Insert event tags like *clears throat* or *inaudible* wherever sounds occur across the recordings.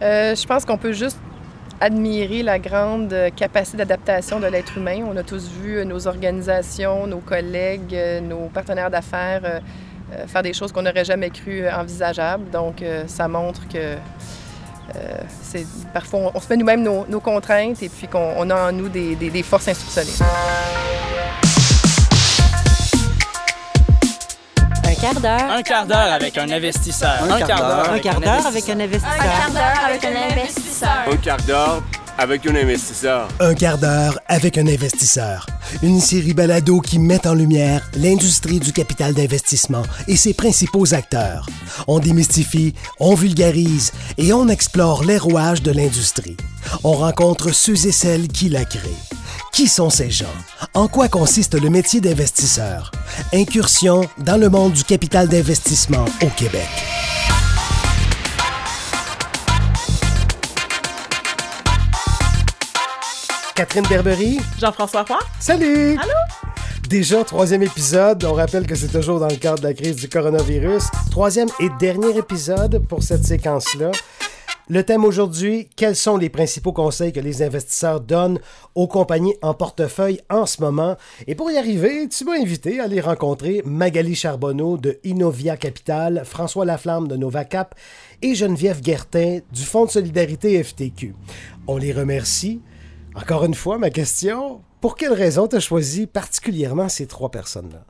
Euh, je pense qu'on peut juste admirer la grande capacité d'adaptation de l'être humain. On a tous vu nos organisations, nos collègues, nos partenaires d'affaires faire des choses qu'on n'aurait jamais cru envisageables. Donc, ça montre que c'est parfois on, se met nous-mêmes nos, contraintes et puis qu'on a en nous des, des forces insoupçonnées. Quart d'heure. Un quart d'heure avec un investisseur. Un, quart d'heure avec, un investisseur. Un quart d'heure avec un investisseur. Un quart d'heure avec un investisseur. Un quart d'heure avec un investisseur. Une série balado qui met en lumière l'industrie du capital d'investissement et ses principaux acteurs. On démystifie, on vulgarise et on explore les rouages de l'industrie. On rencontre ceux et celles qui la créent. Qui sont ces gens? En quoi consiste le métier d'investisseur? Incursion dans le monde du capital d'investissement au Québec. Catherine Berbery. Jean-François Roy. Salut! Allô? Déjà, troisième épisode. On rappelle que c'est toujours dans le cadre de la crise du coronavirus. Troisième et dernier épisode pour cette séquence-là. Le thème aujourd'hui, quels sont les principaux conseils que les investisseurs donnent aux compagnies en portefeuille en ce moment? Et pour y arriver, tu m'as invité à aller rencontrer Magali Charbonneau de Innovia Capital, François Laflamme de Novacap et Geneviève Guertin du Fonds de solidarité FTQ. On les remercie. Encore une fois, ma question, pour quelle raison tu as choisi particulièrement ces trois personnes-là?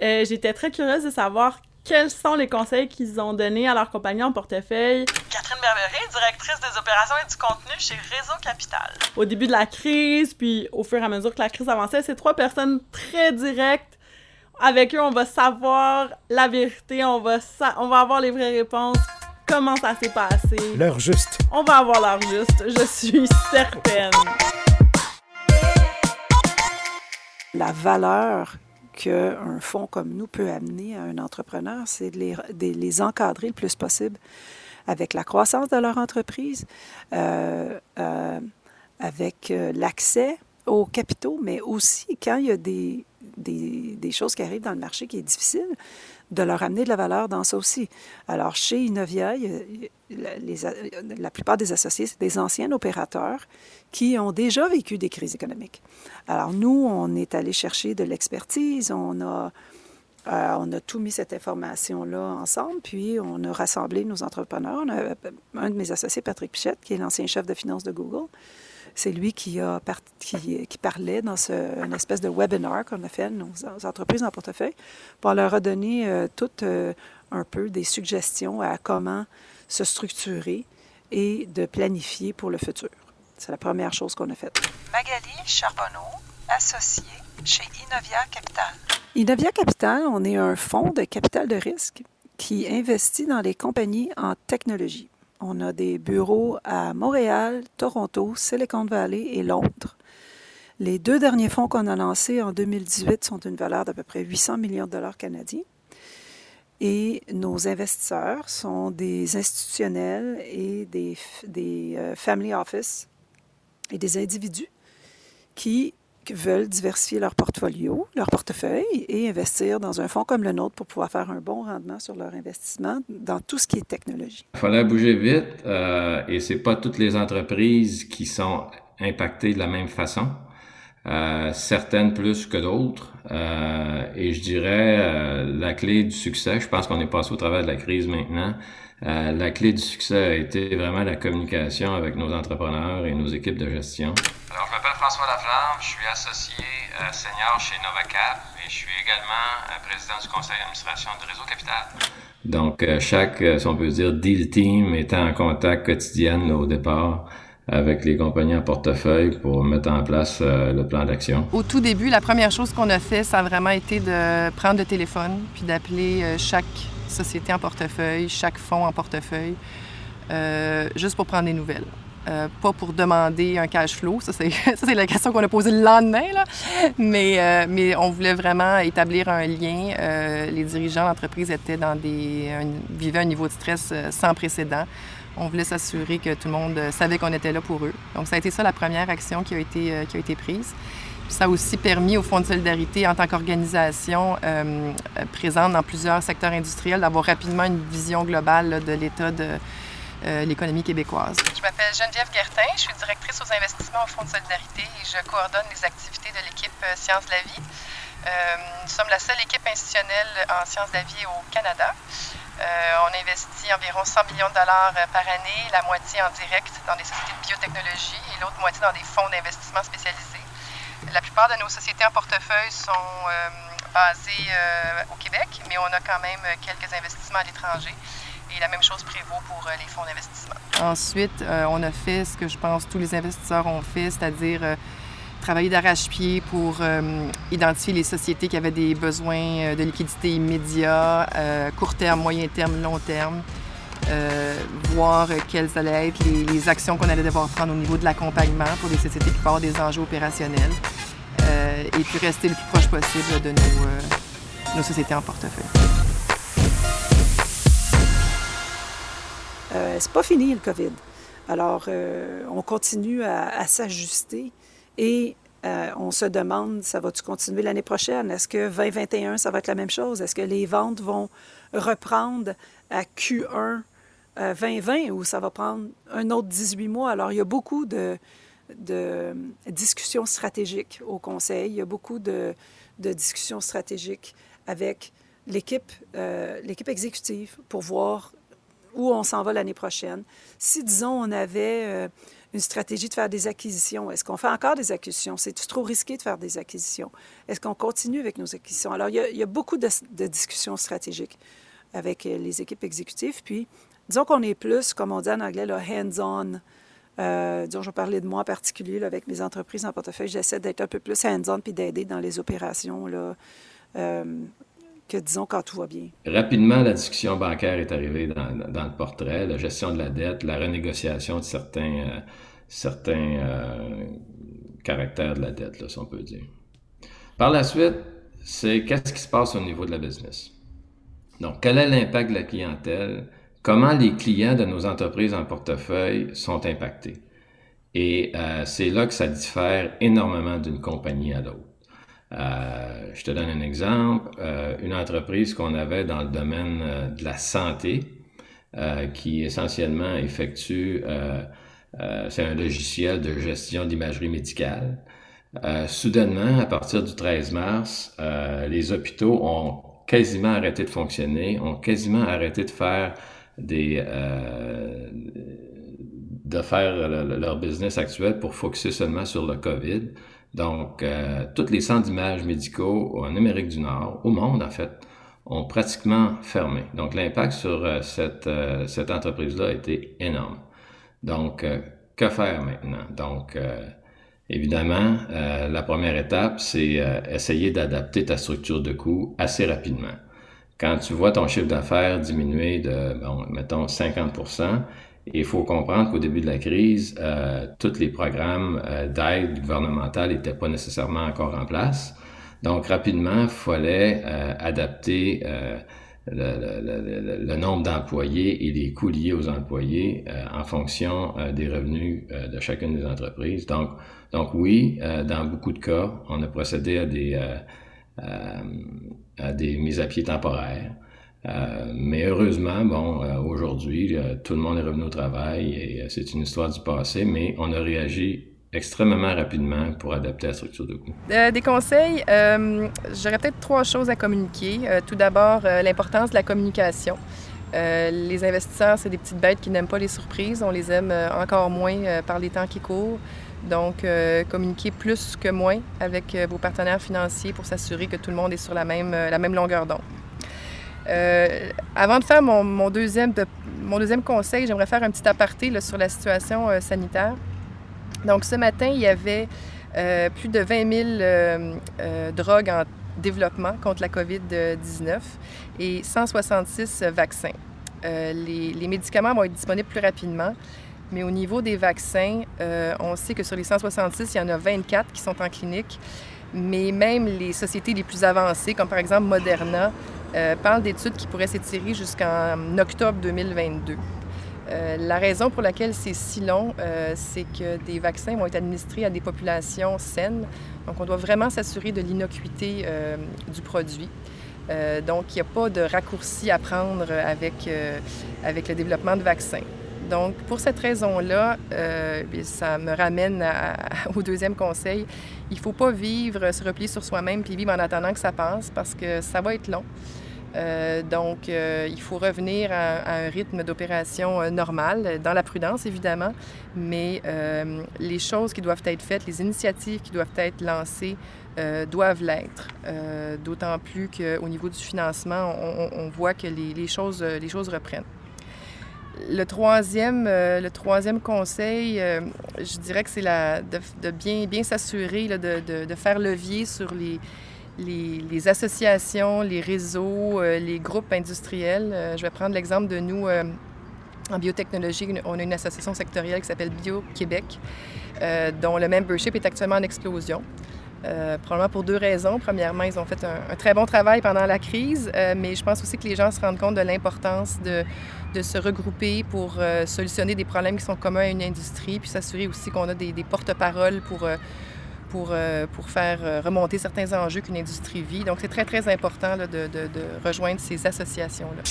Euh, j'étais très curieuse de savoir quels sont les conseils qu'ils ont donnés à leur compagnie en portefeuille? Catherine Berbery, directrice des opérations et du contenu chez Réseau Capital. Au début de la crise, puis au fur et à mesure que la crise avançait, c'est trois personnes très directes. Avec eux, on va savoir la vérité, on va, on va avoir les vraies réponses. Comment ça s'est passé? L'heure juste. On va avoir l'heure juste, je suis certaine. La valeur qu'un fonds comme nous peut amener à un entrepreneur, c'est de les, encadrer le plus possible avec la croissance de leur entreprise, euh, euh, avec euh, l'accès aux capitaux, mais aussi quand il y a des, des, choses qui arrivent dans le marché qui est difficile, de leur amener de la valeur dans ça aussi. Alors, chez Innovia, la plupart des associés, c'est des anciens opérateurs qui ont déjà vécu des crises économiques. Alors, nous, on est allé chercher de l'expertise, on a, euh, on a tout mis cette information-là ensemble, puis on a rassemblé nos entrepreneurs. un de mes associés, Patrick Pichette, qui est l'ancien chef de finance de Google, c'est lui qui, a qui, qui, parlait dans ce, une espèce de webinar qu'on a fait nos, entreprises en portefeuille pour leur redonner euh, toutes euh, un peu des suggestions à comment se structurer et de planifier pour le futur. C'est la première chose qu'on a faite. Magali Charbonneau, associée chez Innovia Capital. Innovia Capital, on est un fonds de capital de risque qui investit dans les compagnies en technologie. On a des bureaux à Montréal, Toronto, Silicon Valley et Londres. Les deux derniers fonds qu'on a lancés en 2018 sont d'une valeur d'à peu près 800 millions de dollars canadiens. Et nos investisseurs sont des institutionnels et des, des euh, family office et des individus qui veulent diversifier leur portfolio, leur portefeuille et investir dans un fonds comme le nôtre pour pouvoir faire un bon rendement sur leur investissement dans tout ce qui est technologie. Il fallait bouger vite euh, et c'est pas toutes les entreprises qui sont impactées de la même façon. Euh, certaines plus que d'autres. Euh, et je dirais euh, la clé du succès, je pense qu'on est passé au travers de la crise maintenant. Euh, la clé du succès a été vraiment la communication avec nos entrepreneurs et nos équipes de gestion. Alors, je m'appelle François Laflamme, je suis associé euh, senior chez Novacap et je suis également euh, président du conseil d'administration de Réseau Capital. Donc, chaque, si on peut dire, deal team était en contact quotidien au départ avec les compagnies en portefeuille pour mettre en place le plan d'action. Au tout début, la première chose qu'on a fait, ça a vraiment été de prendre le téléphone puis d'appeler chaque société en portefeuille, chaque fonds en portefeuille, euh, juste pour prendre des nouvelles. Euh, pas pour demander un cash flow, *laughs* ça c'est la question qu'on a posée le lendemain, là. Mais, euh, on voulait vraiment établir un lien. les dirigeants d'entreprise étaient dans des, vivaient un niveau de stress sans précédent. On voulait s'assurer que tout le monde savait qu'on était là pour eux. Donc ça a été ça la première action qui a été, qui a été prise ça a aussi permis au Fonds de solidarité, en tant qu'organisation euh, présente dans plusieurs secteurs industriels, d'avoir rapidement une vision globale de l'état de, l'économie québécoise. Je m'appelle Geneviève Guertin, je suis directrice aux investissements au Fonds de solidarité et je coordonne les activités de l'équipe Sciences de la vie. nous sommes la seule équipe institutionnelle en sciences de la vie au Canada. on investit environ 100 millions de dollars par année, la moitié en direct dans des sociétés de biotechnologie et l'autre moitié dans des fonds d'investissement spécialisés. La plupart de nos sociétés en portefeuille sont basées au Québec, mais on a quand même quelques investissements à l'étranger. Et la même chose prévaut pour les fonds d'investissement. Ensuite, on a fait ce que je pense tous les investisseurs ont fait, c'est-à-dire travailler d'arrache-pied pour identifier les sociétés qui avaient des besoins de liquidité immédiat, court terme, moyen terme, long terme. voir quelles allaient être les, actions qu'on allait devoir prendre au niveau de l'accompagnement pour des sociétés qui portent des enjeux opérationnels. et puis rester le plus proche possible de nos sociétés en portefeuille. Euh, c'est pas fini le COVID. Alors, euh, on continue à, s'ajuster et euh, on se demande, ça va-tu continuer l'année prochaine? Est-ce que 2021, ça va être la même chose? Est-ce que les ventes vont reprendre à Q1 2020 ou ça va prendre un autre 18 mois? Alors, il y a beaucoup de, discussions stratégiques au Conseil. Il y a beaucoup de, de discussions stratégiques avec l'équipe l'équipe exécutive pour voir où on s'en va l'année prochaine. Si, disons, on avait euh, une stratégie de faire des acquisitions, est-ce qu'on fait encore des acquisitions? C'est trop risqué de faire des acquisitions? Est-ce qu'on continue avec nos acquisitions? Alors, il y a, beaucoup de, discussions stratégiques avec euh, les équipes exécutives. Puis, disons qu'on est plus, comme on dit en anglais, hands-on. Euh, disons, je vais parler de moi en particulier avec mes entreprises en portefeuille. J'essaie d'être un peu plus hands-on puis d'aider dans les opérations là, disons, quand tout va bien. Rapidement, la discussion bancaire est arrivée dans, le portrait, la gestion de la dette, la renégociation de certains, euh, certains euh, caractères de la dette, là, si on peut dire. Par la suite, c'est qu'est-ce qui se passe au niveau de la business? Donc, quel est l'impact de la clientèle? Comment les clients de nos entreprises en portefeuille sont impactés? Et euh, c'est là que ça diffère énormément d'une compagnie à l'autre. Euh, je te donne un exemple. Euh, une entreprise qu'on avait dans le domaine euh, de la santé, qui essentiellement effectue, c'est un logiciel de gestion d'imagerie médicale. soudainement, à partir du 13 mars, les hôpitaux ont quasiment arrêté de fonctionner, ont quasiment arrêté de faire de faire leur business actuel pour focuser seulement sur le COVID. Donc, euh, tous les centres d'images médicaux en Amérique du Nord, au monde en fait, ont pratiquement fermé. Donc, l'impact sur euh, cette, euh, cette entreprise-là a été énorme. Donc, que faire maintenant? Donc, évidemment, la première étape, c'est essayer d'adapter ta structure de coûts assez rapidement. Quand tu vois ton chiffre d'affaires diminuer de, bon, mettons, 50 il faut comprendre qu'au début de la crise, euh, tous les programmes euh, d'aide gouvernementale n'étaient pas nécessairement encore en place. Donc, rapidement, il fallait euh, adapter euh, le, le, le, nombre d'employés et les coûts liés aux employés en fonction des revenus de chacune des entreprises. Donc, donc oui, dans beaucoup de cas, on a procédé à des, à des mises à pied temporaires. Euh, mais heureusement, bon, euh, aujourd'hui, euh, tout le monde est revenu au travail et c'est une histoire du passé, mais on a réagi extrêmement rapidement pour adapter la structure de coût. des conseils, j'aurais peut-être trois choses à communiquer. tout d'abord, l'importance de la communication. les investisseurs, c'est des petites bêtes qui n'aiment pas les surprises. On les aime encore moins par les temps qui courent. Donc, communiquer plus que moins avec vos partenaires financiers pour s'assurer que tout le monde est sur la même longueur d'onde. Euh, avant de faire mon, deuxième, mon deuxième conseil, j'aimerais faire un petit aparté sur la situation euh, sanitaire. Donc, ce matin, il y avait euh, plus de 20 000 drogues en développement contre la COVID-19 et 166 vaccins. Les, les, médicaments vont être disponibles plus rapidement, mais au niveau des vaccins, on sait que sur les 166, il y en a 24 qui sont en clinique, mais même les sociétés les plus avancées, comme par exemple Moderna, euh, parle d'études qui pourraient s'étirer jusqu'en octobre 2022. Euh, la raison pour laquelle c'est si long, euh, c'est que des vaccins vont être administrés à des populations saines. Donc, on doit vraiment s'assurer de l'innocuité du produit. donc, il n'y a pas de raccourci à prendre avec, avec le développement de vaccins. Donc, pour cette raison-là, ça me ramène *laughs* au deuxième conseil. Il ne faut pas vivre, se replier sur soi-même puis vivre en attendant que ça passe parce que ça va être long. Euh, donc, euh, il faut revenir à, un rythme d'opération normal, dans la prudence évidemment, mais les choses qui doivent être faites, les initiatives qui doivent être lancées, doivent l'être. D'autant plus qu'au niveau du financement, on, voit que les, choses, les choses reprennent. Le troisième, euh, le troisième conseil, euh, je dirais que c'est de, de, bien, bien s'assurer de, de, faire levier sur les, les, associations, les réseaux, euh, les groupes industriels. je vais prendre l'exemple de nous en biotechnologie. On a une association sectorielle qui s'appelle Bio-Québec, dont le membership est actuellement en explosion. Euh, probablement pour deux raisons. Premièrement, ils ont fait un, très bon travail pendant la crise, euh, mais je pense aussi que les gens se rendent compte de l'importance de, se regrouper pour euh, solutionner des problèmes qui sont communs à une industrie, puis s'assurer aussi qu'on a des, des porte-paroles pour, pour, pour, faire remonter certains enjeux qu'une industrie vit. Donc, c'est très, très important de, rejoindre ces associations-là.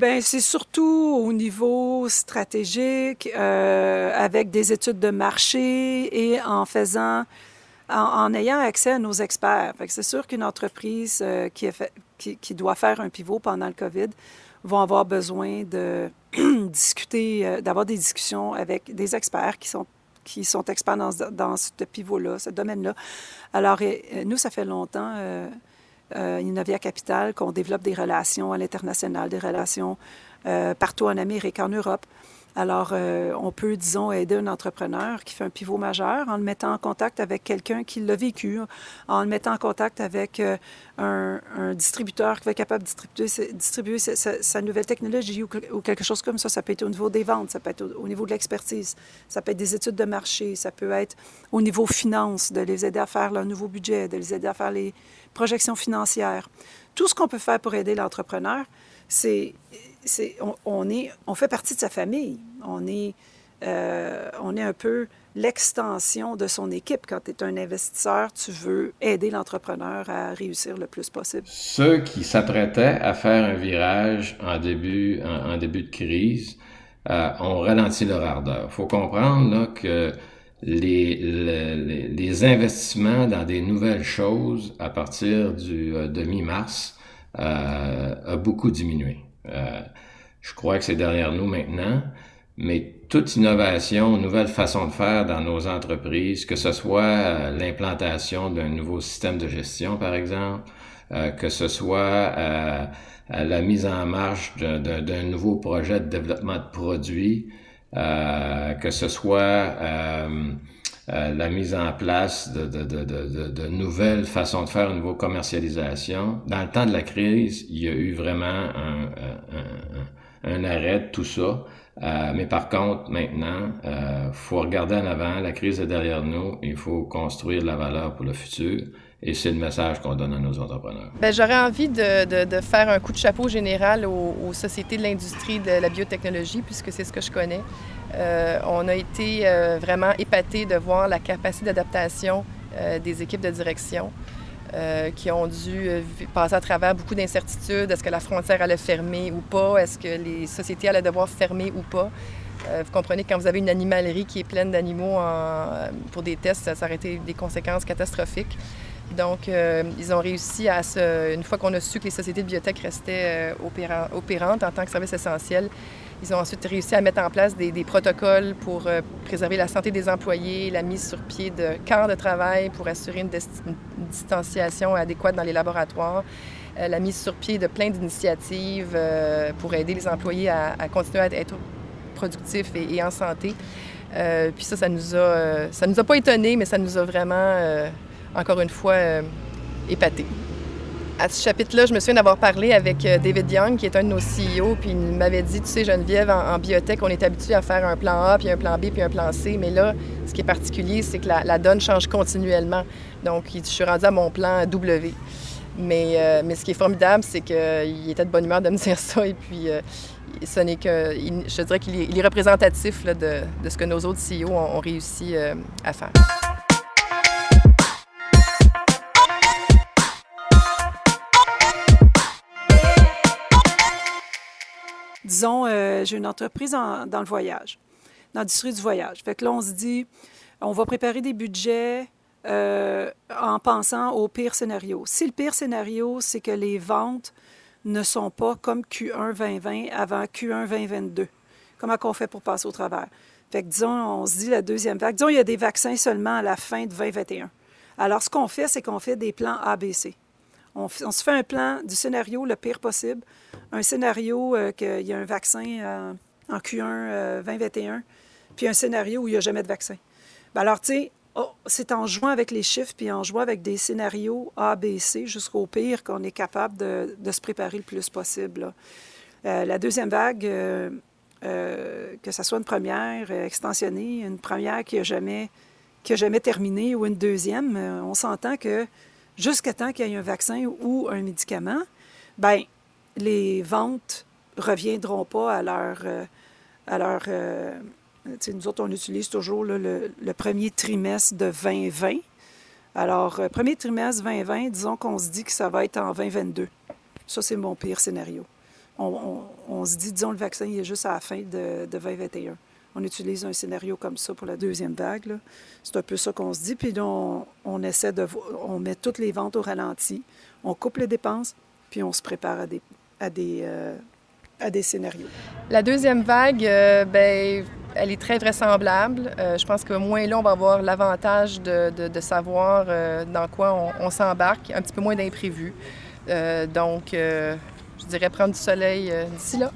ben, c'est surtout au niveau stratégique, euh, avec des études de marché et en faisant, en, ayant accès à nos experts. C'est sûr qu'une entreprise euh, qui, doit faire un pivot pendant le COVID va avoir besoin de *clears throat* discuter, euh, d'avoir des discussions avec des experts qui sont experts dans, ce pivot-là, ce domaine-là. Alors, nous, ça fait longtemps euh, Innovia Capital, qu'on développe des relations à l'international, des relations partout en Amérique, en Europe. Alors, euh, on peut, disons, aider un entrepreneur qui fait un pivot majeur en le mettant en contact avec quelqu'un qui l'a vécu, en le mettant en contact avec euh, un, distributeur qui va être capable de distribuer, distribuer sa, nouvelle technologie ou, quelque chose comme ça. Ça peut être au niveau des ventes, ça peut être au, niveau de l'expertise, ça peut être des études de marché, ça peut être au niveau finance, de les aider à faire leur nouveau budget, de les aider à faire les projections financières. Tout ce qu'on peut faire pour aider l'entrepreneur, on, fait partie de sa famille. On est, euh, on est un peu l'extension de son équipe. Quand tu es un investisseur, tu veux aider l'entrepreneur à réussir le plus possible. Ceux qui s'apprêtaient à faire un virage en début, de crise euh, ont ralenti leur ardeur. Il faut comprendre que les, investissements dans des nouvelles choses à partir du, euh, de mi-mars euh, a beaucoup diminué. Euh, je crois que c'est derrière nous maintenant, mais toute innovation, nouvelle façon de faire dans nos entreprises, que ce soit euh, l'implantation d'un nouveau système de gestion, par exemple, euh, que ce soit la mise en marche d'un nouveau projet de développement de produits, que ce soit euh, la mise en place de, de, de, de, nouvelles façons de faire au niveau commercialisation. Dans le temps de la crise, il y a eu vraiment un, un, un, arrêt de tout ça. Euh, mais par contre, maintenant, euh, faut regarder en avant. La crise est derrière nous. Il faut construire de la valeur pour le futur. Et c'est le message qu'on donne à nos entrepreneurs. Bien, j'aurais envie de, faire un coup de chapeau général aux, sociétés de l'industrie de la biotechnologie, puisque c'est ce que je connais. Euh, on a été euh, vraiment épatés de voir la capacité d'adaptation euh, des équipes de direction qui ont dû passer à travers beaucoup d'incertitudes. Est-ce que la frontière allait fermer ou pas? Est-ce que les sociétés allaient devoir fermer ou pas? vous comprenez quand vous avez une animalerie qui est pleine d'animaux pour des tests, ça, aurait été des conséquences catastrophiques. Donc, ils ont réussi à se... Une fois qu'on a su que les sociétés de biotech restaient opérantes en tant que service essentiel, ils ont ensuite réussi à mettre en place des, protocoles pour euh, préserver la santé des employés, la mise sur pied de camps de travail pour assurer une, distanciation adéquate dans les laboratoires, euh, la mise sur pied de plein d'initiatives euh, pour aider les employés à, continuer à être productifs et, en santé. puis ça, ça nous a, ça nous a pas étonnés, mais ça nous a vraiment, encore une fois, épatés à ce chapitre-là, je me souviens d'avoir parlé avec euh, David Young, qui est un de nos CEO, puis il m'avait dit, tu sais, Geneviève, en, biotech, on est habitué à faire un plan A, puis un plan B, puis un plan C, mais là, ce qui est particulier, c'est que la, donne change continuellement. Donc, je suis rendu à mon plan W. Mais, euh, mais ce qui est formidable, c'est qu'il était de bonne humeur de me *laughs* dire ça, et puis euh, ce n'est que, je dirais qu'il est, représentatif de, ce que nos autres CEO ont réussi à faire. Disons, euh, j'ai une entreprise dans le voyage, dans l'industrie du voyage. Fait que là, on se dit, on va préparer des budgets euh, en pensant au pire scénario. Si le pire scénario, c'est que les ventes ne sont pas comme Q1 2020 avant Q1 2022, comment qu'on fait pour passer au travers? Fait que disons, on se dit la deuxième vague, disons, il y a des vaccins seulement à la fin de 2021. Alors, ce qu'on fait, c'est qu'on fait des plans ABC. On, se fait un plan du scénario le pire possible, un scénario euh, qu'il y a un vaccin euh, en Q1 2021, euh, puis un scénario où il n'y a jamais de vaccin. Ben alors, tu sais, oh, c'est en jouant avec les chiffres, puis en jouant avec des scénarios A, B, C jusqu'au pire qu'on est capable de, se préparer le plus possible. la deuxième vague, que ce soit une première extensionnée, une première qui n'a jamais, jamais terminé ou une deuxième, on s'entend que jusqu'à temps qu'il y ait un vaccin ou un médicament, ben les ventes reviendront pas à leur... Euh, à leur euh, nous autres, on utilise toujours le, premier trimestre de 2020. Alors, euh, premier trimestre 2020, disons qu'on se dit que ça va être en 2022. Ça, c'est mon pire scénario. On, se dit, disons, le vaccin il est juste à la fin de, de 2021 on utilise un scénario comme ça pour la deuxième vague. C'est un peu ça qu'on se dit. Puis on, on, essaie de... On met toutes les ventes au ralenti, on coupe les dépenses, puis on se prépare à des, euh, scénarios. La deuxième vague, euh, ben, elle est très vraisemblable. Euh, je pense que moins là, on va avoir l'avantage de, de, savoir dans quoi on, on s'embarque, un petit peu moins d'imprévus. donc, je dirais prendre du soleil d'ici là.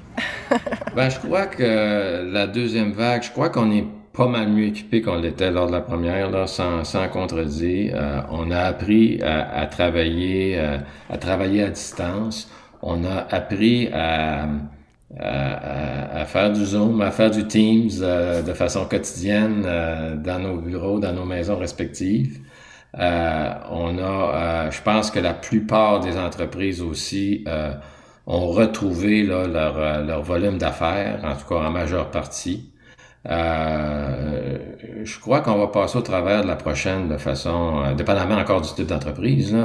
*laughs* ben, je crois que la deuxième vague, je crois qu'on est pas mal mieux équipé qu'on l'était lors de la première, sans, sans contredire. Euh, on a appris à, travailler, euh, à travailler à distance. On a appris à, à, faire du Zoom, à faire du Teams euh, de façon quotidienne dans nos bureaux, dans nos maisons respectives. on a, je pense que la plupart des entreprises aussi ont retrouvé là, leur, euh, leur volume d'affaires, en tout cas en majeure partie. Euh, je crois qu'on va passer au travers de la prochaine de façon, euh, dépendamment encore du type d'entreprise.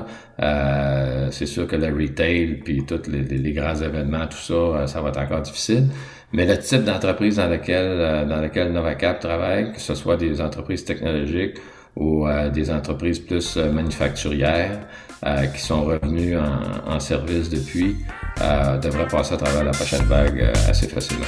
Euh, c'est sûr que le retail, puis tous les, les, grands événements, tout ça, euh, ça va être encore difficile. Mais le type d'entreprise dans lequel dans lequel Novacap travaille, que ce soit des entreprises technologiques ou des entreprises plus manufacturières, euh, qui sont revenus en, service depuis euh, devraient passer à travers la prochaine vague euh, assez facilement.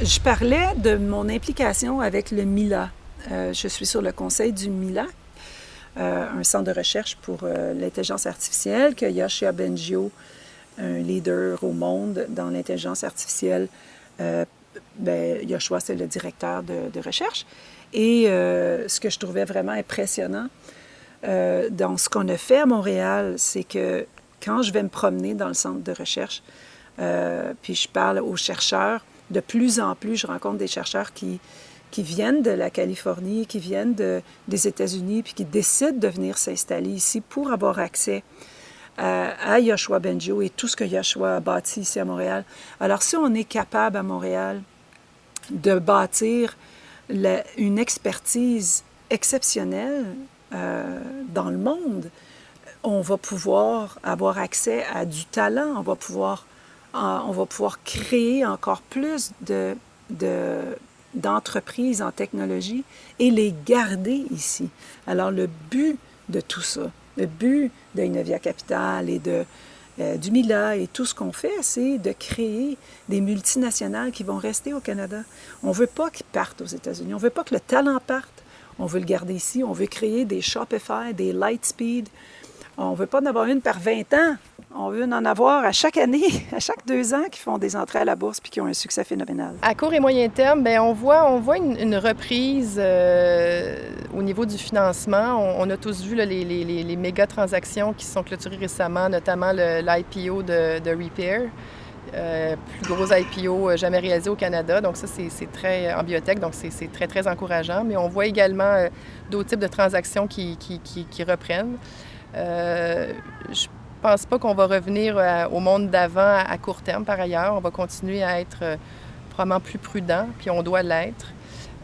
Je parlais de mon implication avec le MILA. je suis sur le conseil du MILA, un centre de recherche pour l'intelligence artificielle que Yoshia Bengio un leader au monde dans l'intelligence artificielle. Euh, ben, c'est le directeur de, recherche. Et euh, ce que je trouvais vraiment impressionnant euh, dans ce qu'on a fait à Montréal, c'est que quand je vais me promener dans le centre de recherche, euh, puis je parle aux chercheurs, de plus en plus, je rencontre des chercheurs qui, viennent de la Californie, qui viennent de, des États-Unis, puis qui décident de venir s'installer ici pour avoir accès à, Yoshua Benjo et tout ce que Yoshua a bâti ici à Montréal. Alors, si on est capable à Montréal de bâtir une expertise exceptionnelle euh, dans le monde, on va pouvoir avoir accès à du talent, on va pouvoir, on va pouvoir créer encore plus de, d'entreprises en technologie et les garder ici. Alors le but de tout ça, le but d'Innovia Capital et de, euh, du MILA et tout ce qu'on fait, c'est de créer des multinationales qui vont rester au Canada. On ne veut pas qu'ils partent aux États-Unis. On ne veut pas que le talent parte. On veut le garder ici. On veut créer des Shopify, des Lightspeed. On ne veut pas en avoir une par 20 ans. On veut en avoir à chaque année, *laughs* à chaque deux ans, qui font des entrées à la bourse puis qui ont un succès phénoménal. À court et moyen terme, bien, on voit, on voit une, reprise euh, au niveau du financement. On, a tous vu les, les, les, méga transactions qui sont clôturées récemment, notamment l'IPO de, Repair. plus gros IPO jamais réalisé au Canada. Donc ça, c'est très en biotech, donc c'est très, très encourageant. Mais on voit également d'autres types de transactions qui, qui, qui, reprennent. Pense pas qu'on va revenir au monde d'avant à, court terme, par ailleurs. On va continuer à être probablement plus prudent, puis on doit l'être.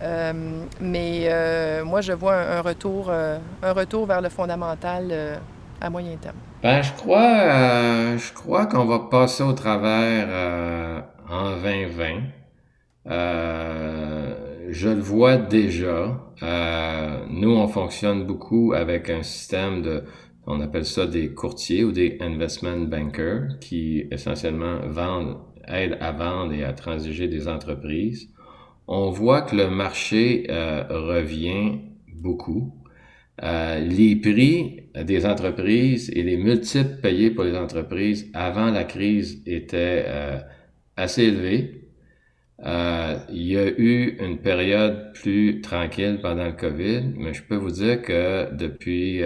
Euh, mais euh, moi, je vois un, retour, euh, un retour vers le fondamental à moyen terme. Ben, je crois, je crois qu'on va passer au travers en 2020. je le vois déjà. nous, on fonctionne beaucoup avec un système de, on appelle ça des courtiers ou des investment bankers qui essentiellement vendent, aident à vendre et à transiger des entreprises on voit que le marché euh, revient beaucoup. Euh, les prix des entreprises et les multiples payés pour les entreprises avant la crise étaient euh, assez élevés. il y a eu une période plus tranquille pendant le COVID, mais je peux vous dire que depuis,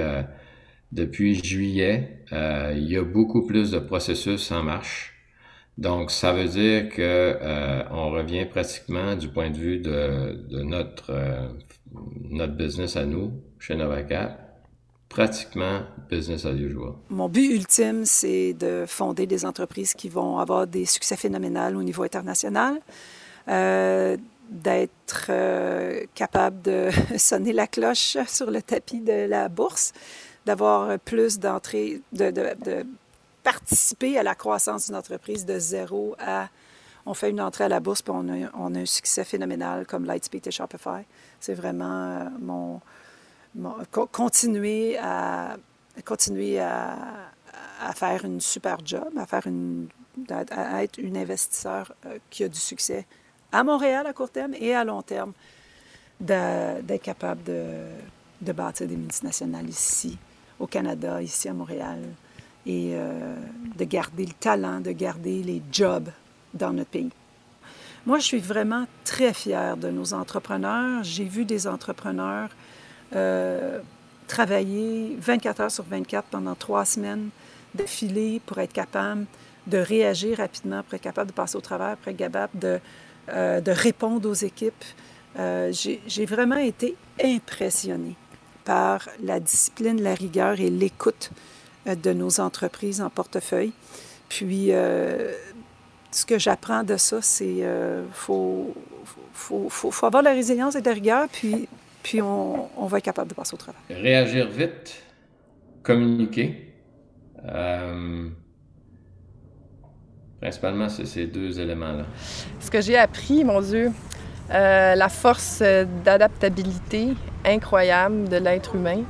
depuis juillet, il y a beaucoup plus de processus en marche. Donc, ça veut dire que euh, on revient pratiquement du point de vue de, notre, euh, notre business à nous, chez Novacap, pratiquement business as usual. Mon but ultime, c'est de fonder des entreprises qui vont avoir des succès phénoménaux au niveau international, euh, d'être capable de *laughs* sonner la cloche sur le tapis de la bourse, d'avoir plus d'entrées, de, participer à la croissance d'une entreprise de zéro à on fait une entrée à la bourse puis on a, un succès phénoménal comme Lightspeed et Shopify. C'est vraiment euh, mon, continuer à continuer à, faire une super job, à faire une à, être une investisseur euh, qui a du succès à Montréal à court terme et à long terme, d'être capable de, de bâtir des multinationales ici, au Canada, ici à Montréal, et euh, de garder le talent, de garder les jobs dans notre pays. Moi, je suis vraiment très fière de nos entrepreneurs. J'ai vu des entrepreneurs euh, travailler 24 heures sur 24 pendant trois semaines d'affilée pour être capable de réagir rapidement, pour être capable de passer au travers, pour être capable de, euh, de répondre aux équipes. J'ai vraiment été impressionnée par la discipline, la rigueur et l'écoute euh, de nos entreprises en portefeuille. Puis, euh, ce que j'apprends de ça, c'est qu'il euh, faut, faut, faut, faut, avoir la résilience et la rigueur, puis, puis on, on, va être capable de passer au travail. Réagir vite, communiquer. principalement, c'est ces deux éléments-là. Ce que j'ai appris, mon Dieu, la force d'adaptabilité incroyable de l'être humain.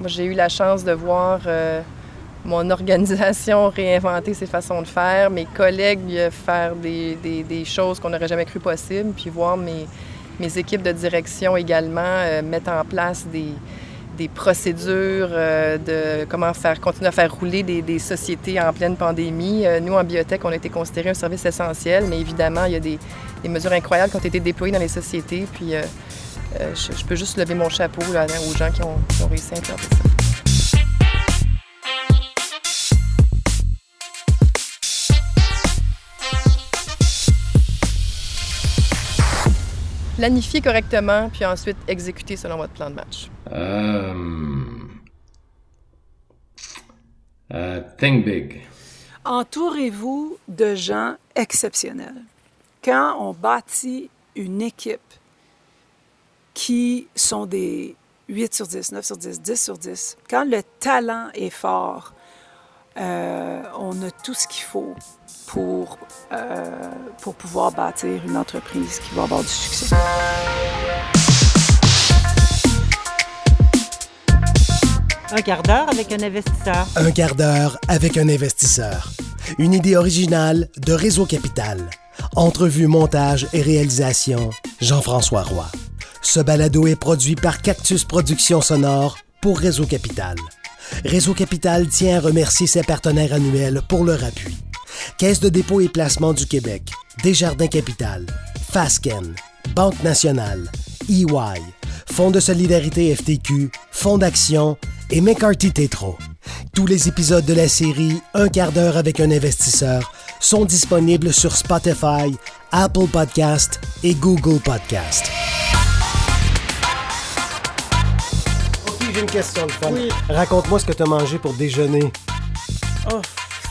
Moi, j'ai eu la chance de voir euh, mon *laughs* organisation réinventer ses façons de faire, mes collègues faire des, des, choses qu'on n'aurait jamais cru possibles, puis voir mes, mes équipes de direction également euh, mettre en place des, des procédures euh, de comment faire continuer à faire rouler des, sociétés en pleine pandémie. nous, en biotech, on a été considéré un service essentiel, mais évidemment, il y a des, mesures incroyables qui ont été déployées dans les sociétés. Puis euh, je, peux juste lever mon chapeau aux gens qui ont, réussi à implanter ça. Planifier correctement, puis ensuite exécuter selon votre plan de match. Euh, euh, think big. Entourez-vous de gens exceptionnels. Quand on bâtit une équipe qui sont des 8 sur 10, 9 sur 10, 10 sur 10. Quand le talent est fort, euh, on a tout ce qu'il faut pour, euh, pour pouvoir bâtir une entreprise qui va avoir du succès. Un quart d'heure avec un investisseur. Un quart d'heure avec un investisseur. Une idée originale de Réseau Capital. Entrevue, montage et réalisation, Jean-François Roy. Ce balado est produit par Cactus Productions Sonore pour Réseau Capital. Réseau Capital tient à remercier ses partenaires annuels pour leur appui. Caisse de dépôt et placement du Québec, Desjardins Capital, Fasken, Banque nationale, EY, Fonds de solidarité FTQ, Fonds d'action et McCarthy Tétro. Tous les épisodes de la série Un quart d'heure avec un investisseur sont disponibles sur Spotify, Apple Podcast et Google Podcast. Ok, j'ai une question de fun. Oui. Raconte-moi ce que tu as mangé pour déjeuner. Oh,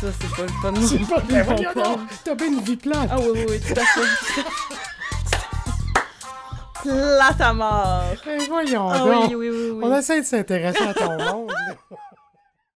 ça, c'est pas le fun. non. C'est pas voyons pas. donc, T'as bien une vie plate. Ah oui, oui, oui, tout à fait. Plate à mort. Ben voyons Ah donc. oui, oui, oui, oui. On essaie de s'intéresser à ton monde. *laughs*